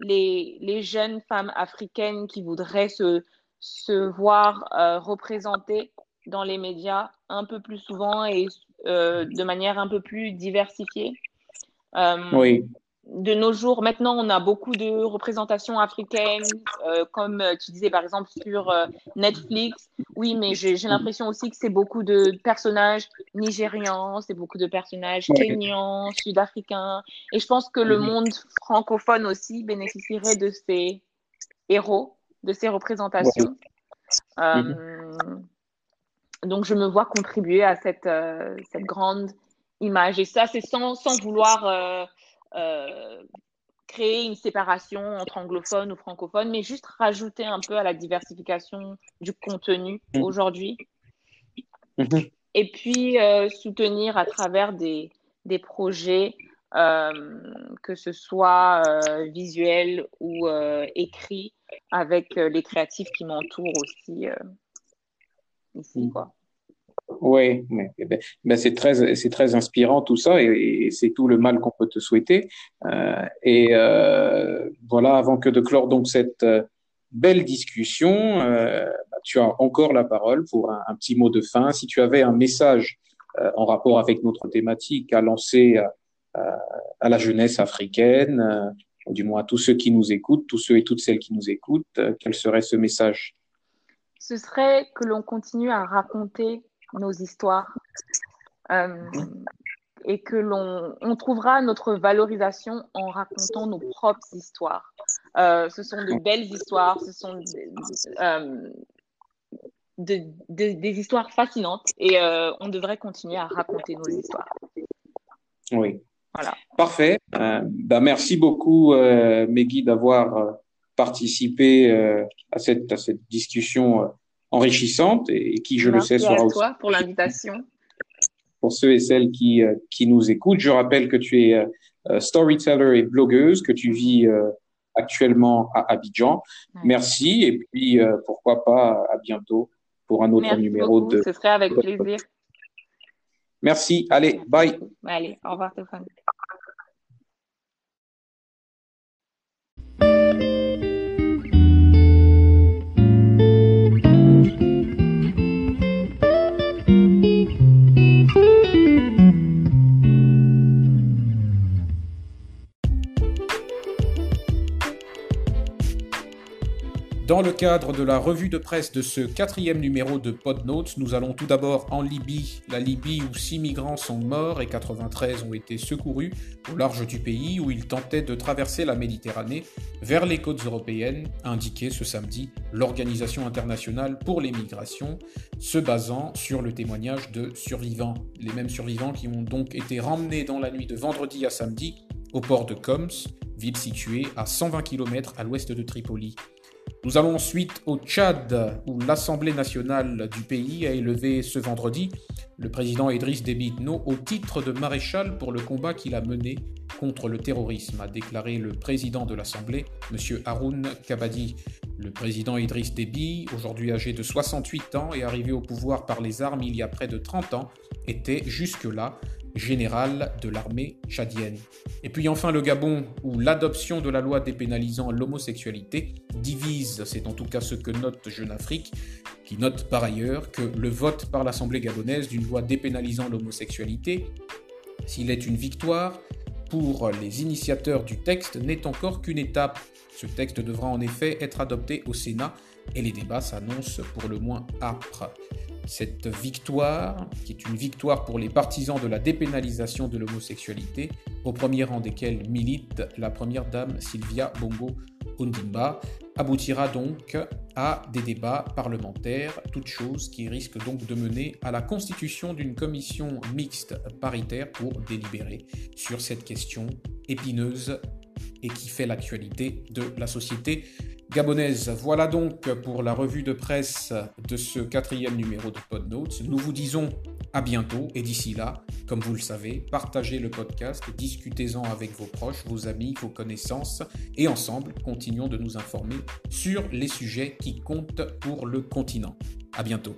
C: les, jeunes femmes africaines qui voudraient se, se voir euh, représentées dans les médias un peu plus souvent et euh, de manière un peu plus diversifiée.
A: Euh, oui
C: de nos jours, maintenant, on a beaucoup de représentations africaines, euh, comme euh, tu disais par exemple sur euh, Netflix. Oui, mais j'ai l'impression aussi que c'est beaucoup de personnages nigérians, c'est beaucoup de personnages kenyans, sud-africains. Et je pense que le mhm. monde francophone aussi bénéficierait de ces héros, de ces représentations. Donc, je me vois contribuer à cette, cette grande image. Et ça, c'est sans, sans, vouloir créer une séparation entre anglophones ou francophones, mais juste rajouter un peu à la diversification du contenu mmh. aujourd'hui. Mmh. Et puis euh, soutenir à travers des, des projets, euh, que ce soit visuel ou écrit, avec les créatifs qui m'entourent aussi ici. Mmh. Quoi.
A: Oui, eh ben, ben, c'est très, c'est très inspirant tout ça et, c'est tout le mal qu'on peut te souhaiter. Euh, et euh, voilà, avant que de clore donc cette euh, belle discussion, bah, tu as encore la parole pour un, petit mot de fin. Si tu avais un message en rapport avec notre thématique à lancer à la jeunesse africaine, du moins à tous ceux qui nous écoutent, tous ceux et toutes celles qui nous écoutent, quel serait ce message?
C: Ce serait que l'on continue à raconter nos histoires euh, et que l'on on trouvera notre valorisation en racontant nos propres histoires. Euh, ce sont de belles histoires, ce sont euh, des histoires fascinantes et on devrait continuer à raconter nos histoires.
A: Oui. Voilà. Parfait. Ben merci beaucoup, Meggy, d'avoir participé à, cette, à cette discussion enrichissante et, qui, je le sais,
C: sera à toi pour l'invitation.
A: Pour ceux et celles qui, euh, qui nous écoutent, je rappelle que tu es euh, euh, storyteller et blogueuse, que tu vis actuellement à Abidjan. Merci et puis pourquoi pas à bientôt pour un autre numéro
C: de. Ce serait avec plaisir.
A: Merci. Allez, bye.
C: Allez, au revoir Stéphane.
A: Dans le cadre de la revue de presse de ce quatrième numéro de Podnotes, nous allons tout d'abord en Libye, la Libye où six migrants sont morts et 93 ont été secourus au large du pays où ils tentaient de traverser la Méditerranée vers les côtes européennes, a indiqué ce samedi l'Organisation internationale pour les migrations, se basant sur le témoignage de survivants. Les mêmes survivants qui ont donc été ramenés dans la nuit de vendredi à samedi au port de Coms, ville située à 120 km à l'ouest de Tripoli. Nous allons ensuite au Tchad, où l'Assemblée nationale du pays a élevé ce vendredi le président Idriss Déby Itno au titre de maréchal pour le combat qu'il a mené contre le terrorisme, a déclaré le président de l'Assemblée, M. Haroun Kabadi. Le président Idriss Déby, aujourd'hui âgé de 68 ans et arrivé au pouvoir par les armes il y a près de 30 ans, était jusque-là général de l'armée tchadienne. Et puis enfin le Gabon, où l'adoption de la loi dépénalisant l'homosexualité divise, c'est en tout cas ce que note Jeune Afrique, qui note par ailleurs que le vote par l'Assemblée gabonaise d'une loi dépénalisant l'homosexualité, s'il est une victoire, pour les initiateurs du texte n'est encore qu'une étape. Ce texte devra en effet être adopté au Sénat et les débats s'annoncent pour le moins âpres. Cette victoire, qui est une victoire pour les partisans de la dépénalisation de l'homosexualité, au premier rang desquels milite la première dame Sylvia Bongo Ondimba, aboutira donc à des débats parlementaires, toute chose qui risque donc de mener à la constitution d'une commission mixte paritaire pour délibérer sur cette question épineuse et qui fait l'actualité de la société gabonaise. Voilà donc pour la revue de presse de ce quatrième numéro de PodNotes. Nous vous disons à bientôt et d'ici là, comme vous le savez, partagez le podcast, discutez-en avec vos proches, vos amis, vos connaissances et ensemble, continuons de nous informer sur les sujets qui comptent pour le continent. À bientôt.